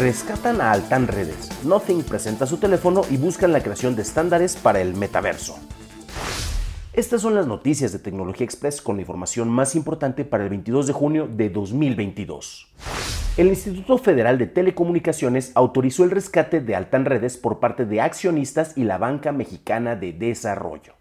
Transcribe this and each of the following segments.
Rescatan a Altan Redes. Nothing presenta su teléfono y buscan la creación de estándares para el metaverso. Estas son las noticias de Tecnología Express con la información más importante para el 22 de junio de 2022. El Instituto Federal de Telecomunicaciones autorizó el rescate de Altan Redes por parte de accionistas y la Banca Mexicana de Desarrollo.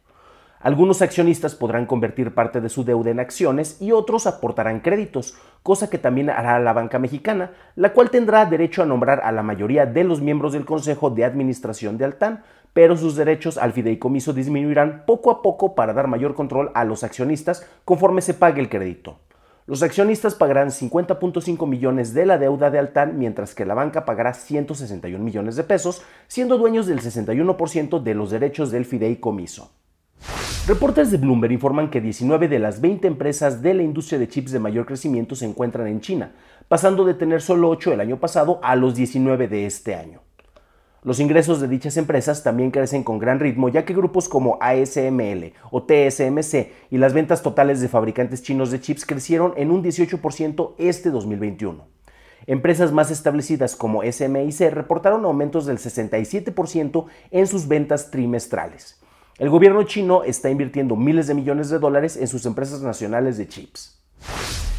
Algunos accionistas podrán convertir parte de su deuda en acciones y otros aportarán créditos, cosa que también hará la banca mexicana, la cual tendrá derecho a nombrar a la mayoría de los miembros del Consejo de Administración de Altán, pero sus derechos al fideicomiso disminuirán poco a poco para dar mayor control a los accionistas conforme se pague el crédito. Los accionistas pagarán 50.5 millones de la deuda de Altán, mientras que la banca pagará 161 millones de pesos, siendo dueños del 61% de los derechos del fideicomiso. Reportes de Bloomberg informan que 19 de las 20 empresas de la industria de chips de mayor crecimiento se encuentran en China, pasando de tener solo 8 el año pasado a los 19 de este año. Los ingresos de dichas empresas también crecen con gran ritmo, ya que grupos como ASML o TSMC y las ventas totales de fabricantes chinos de chips crecieron en un 18% este 2021. Empresas más establecidas como SMIC reportaron aumentos del 67% en sus ventas trimestrales. El gobierno chino está invirtiendo miles de millones de dólares en sus empresas nacionales de chips.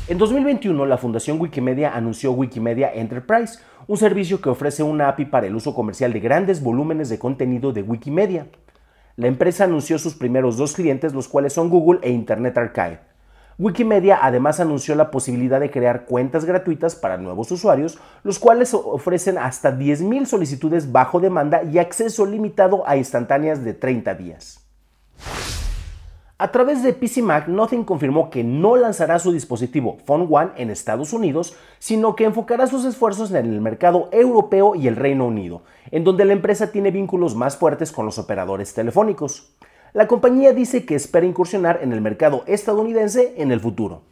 En 2021, la Fundación Wikimedia anunció Wikimedia Enterprise, un servicio que ofrece una API para el uso comercial de grandes volúmenes de contenido de Wikimedia. La empresa anunció sus primeros dos clientes, los cuales son Google e Internet Archive. Wikimedia además anunció la posibilidad de crear cuentas gratuitas para nuevos usuarios, los cuales ofrecen hasta 10.000 solicitudes bajo demanda y acceso limitado a instantáneas de 30 días. A través de PC Mac, Nothing confirmó que no lanzará su dispositivo Phone One en Estados Unidos, sino que enfocará sus esfuerzos en el mercado europeo y el Reino Unido, en donde la empresa tiene vínculos más fuertes con los operadores telefónicos. La compañía dice que espera incursionar en el mercado estadounidense en el futuro.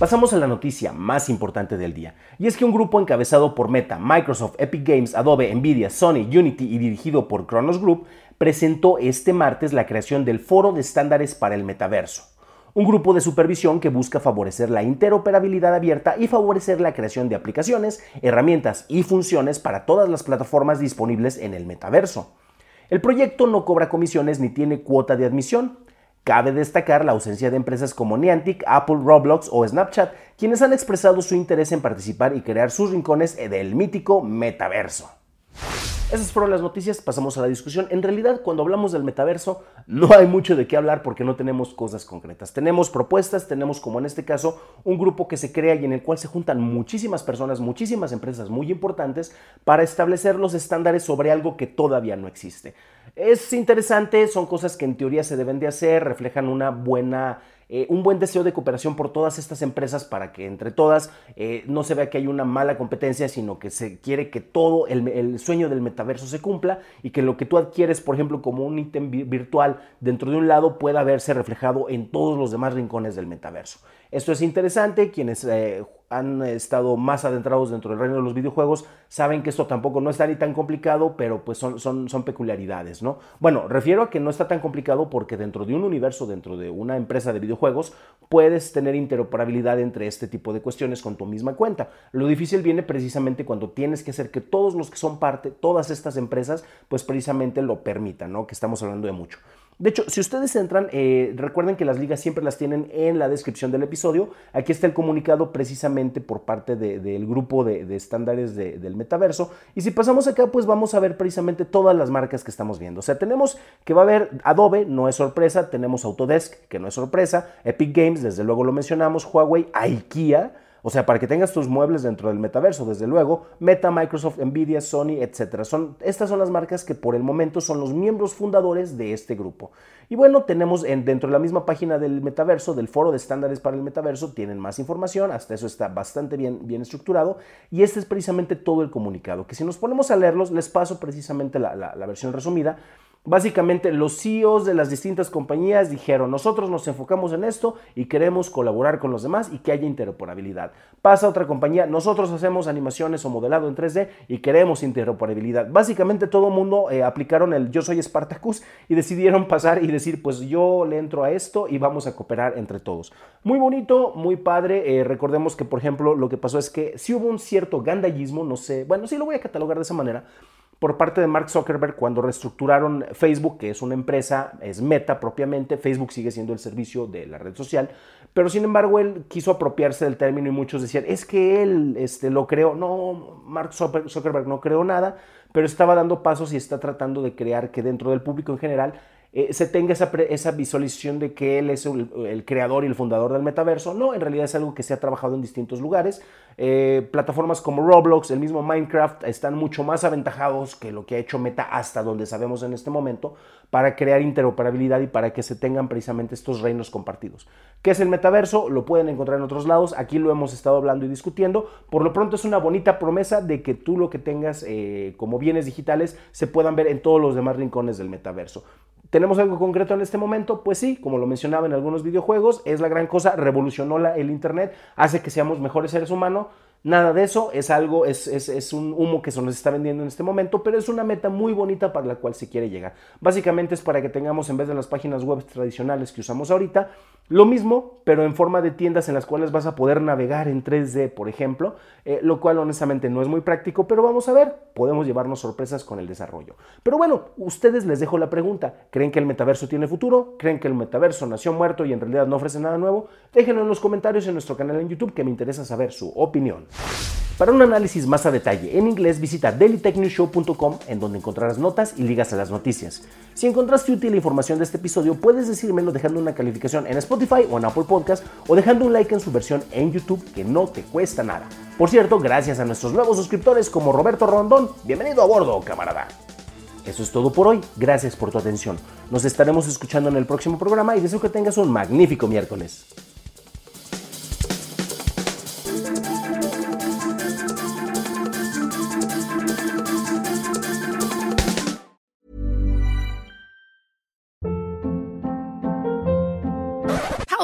Pasamos a la noticia más importante del día, y es que un grupo encabezado por Meta, Microsoft, Epic Games, Adobe, Nvidia, Sony, Unity y dirigido por Kronos Group presentó este martes la creación del Foro de Estándares para el Metaverso, un grupo de supervisión que busca favorecer la interoperabilidad abierta y favorecer la creación de aplicaciones, herramientas y funciones para todas las plataformas disponibles en el metaverso. El proyecto no cobra comisiones ni tiene cuota de admisión. Cabe destacar la ausencia de empresas como Niantic, Apple, Roblox o Snapchat, quienes han expresado su interés en participar y crear sus rincones del mítico metaverso. Esas fueron las noticias, pasamos a la discusión. En realidad, cuando hablamos del metaverso, no hay mucho de qué hablar porque no tenemos cosas concretas. Tenemos propuestas, tenemos como en este caso un grupo que se crea y en el cual se juntan muchísimas personas, muchísimas empresas muy importantes para establecer los estándares sobre algo que todavía no existe. Es interesante, son cosas que en teoría se deben de hacer, reflejan una buena eh, un buen deseo de cooperación por todas estas empresas para que entre todas eh, no se vea que hay una mala competencia, sino que se quiere que todo el, sueño del metaverso se cumpla y que lo que tú adquieres, por ejemplo, como un ítem virtual dentro de un lado pueda verse reflejado en todos los demás rincones del metaverso. Esto es interesante, quienes eh, han estado más adentrados dentro del reino de los videojuegos saben que esto tampoco no está ni tan complicado, pero pues son, son, son peculiaridades, ¿no? Bueno, refiero a que no está tan complicado porque dentro de un universo, dentro de una empresa de videojuegos, puedes tener interoperabilidad entre este tipo de cuestiones con tu misma cuenta. Lo difícil viene precisamente cuando tienes que hacer que todos los que son parte, todas estas empresas, pues precisamente lo permitan, ¿no? Que estamos hablando de mucho. De hecho, si ustedes entran, eh, recuerden que las ligas siempre las tienen en la descripción del episodio. Aquí está el comunicado precisamente por parte del grupo de, estándares del metaverso. Y si pasamos acá, pues vamos a ver precisamente todas las marcas que estamos viendo. O sea, tenemos que va a haber Adobe, no es sorpresa, tenemos Autodesk, que no es sorpresa, Epic Games, desde luego lo mencionamos, Huawei, IKEA. O sea, para que tengas tus muebles dentro del metaverso, desde luego, Meta, Microsoft, Nvidia, Sony, etc. Son, estas son las marcas que por el momento son los miembros fundadores de este grupo. Y bueno, tenemos en, dentro de la misma página del metaverso, del foro de estándares para el metaverso, tienen más información, hasta eso está bastante bien, bien estructurado. Y este es precisamente todo el comunicado, que si nos ponemos a leerlos, les paso precisamente la, la versión resumida. Básicamente los CEOs de las distintas compañías dijeron, nosotros nos enfocamos en esto y queremos colaborar con los demás y que haya interoperabilidad. Pasa otra compañía, nosotros hacemos animaciones o modelado en 3D y queremos interoperabilidad. Básicamente todo el mundo eh, aplicaron el yo soy Spartacus y decidieron pasar y decir, pues yo le entro a esto y vamos a cooperar entre todos. Muy bonito, muy padre. Eh, recordemos que, por ejemplo, lo que pasó es que si hubo un cierto gandallismo, no sé, bueno, sí lo voy a catalogar de esa manera por parte de Mark Zuckerberg cuando reestructuraron Facebook, que es una empresa, es Meta propiamente, Facebook sigue siendo el servicio de la red social, pero sin embargo él quiso apropiarse del término y muchos decían, es que él este, lo creó, no, Mark Zuckerberg no creó nada, pero estaba dando pasos y está tratando de crear que dentro del público en general eh, se tenga esa, esa, visualización de que él es el, creador y el fundador del metaverso. No, en realidad es algo que se ha trabajado en distintos lugares. Eh, plataformas como Roblox, el mismo Minecraft, están mucho más aventajados que lo que ha hecho Meta hasta donde sabemos en este momento para crear interoperabilidad y para que se tengan precisamente estos reinos compartidos. ¿Qué es el metaverso? Lo pueden encontrar en otros lados. Aquí lo hemos estado hablando y discutiendo. Por lo pronto es una bonita promesa de que tú lo que tengas eh, como bienes digitales se puedan ver en todos los demás rincones del metaverso. ¿Tenemos algo concreto en este momento? Pues sí, como lo mencionaba en algunos videojuegos, es la gran cosa, revolucionó el Internet, hace que seamos mejores seres humanos, Nada de eso, es algo, es, es, un humo que se nos está vendiendo en este momento, pero es una meta muy bonita para la cual se quiere llegar. Básicamente es para que tengamos, en vez de las páginas web tradicionales que usamos ahorita, lo mismo, pero en forma de tiendas en las cuales vas a poder navegar en 3D, por ejemplo, eh, lo cual honestamente no es muy práctico, pero vamos a ver, podemos llevarnos sorpresas con el desarrollo. Pero bueno, ustedes les dejo la pregunta, ¿creen que el metaverso tiene futuro? ¿Creen que el metaverso nació muerto y en realidad no ofrece nada nuevo? Déjenlo en los comentarios en nuestro canal en YouTube que me interesa saber su opinión. Para un análisis más a detalle en inglés, visita dailytechnewshow.com en donde encontrarás notas y ligas a las noticias. Si encontraste útil la información de este episodio, puedes decírmelo dejando una calificación en Spotify o en Apple Podcast o dejando un like en su versión en YouTube que no te cuesta nada. Por cierto, gracias a nuestros nuevos suscriptores como Roberto Rondón, bienvenido a bordo, camarada. Eso es todo por hoy, gracias por tu atención. Nos estaremos escuchando en el próximo programa y deseo que tengas un magnífico miércoles.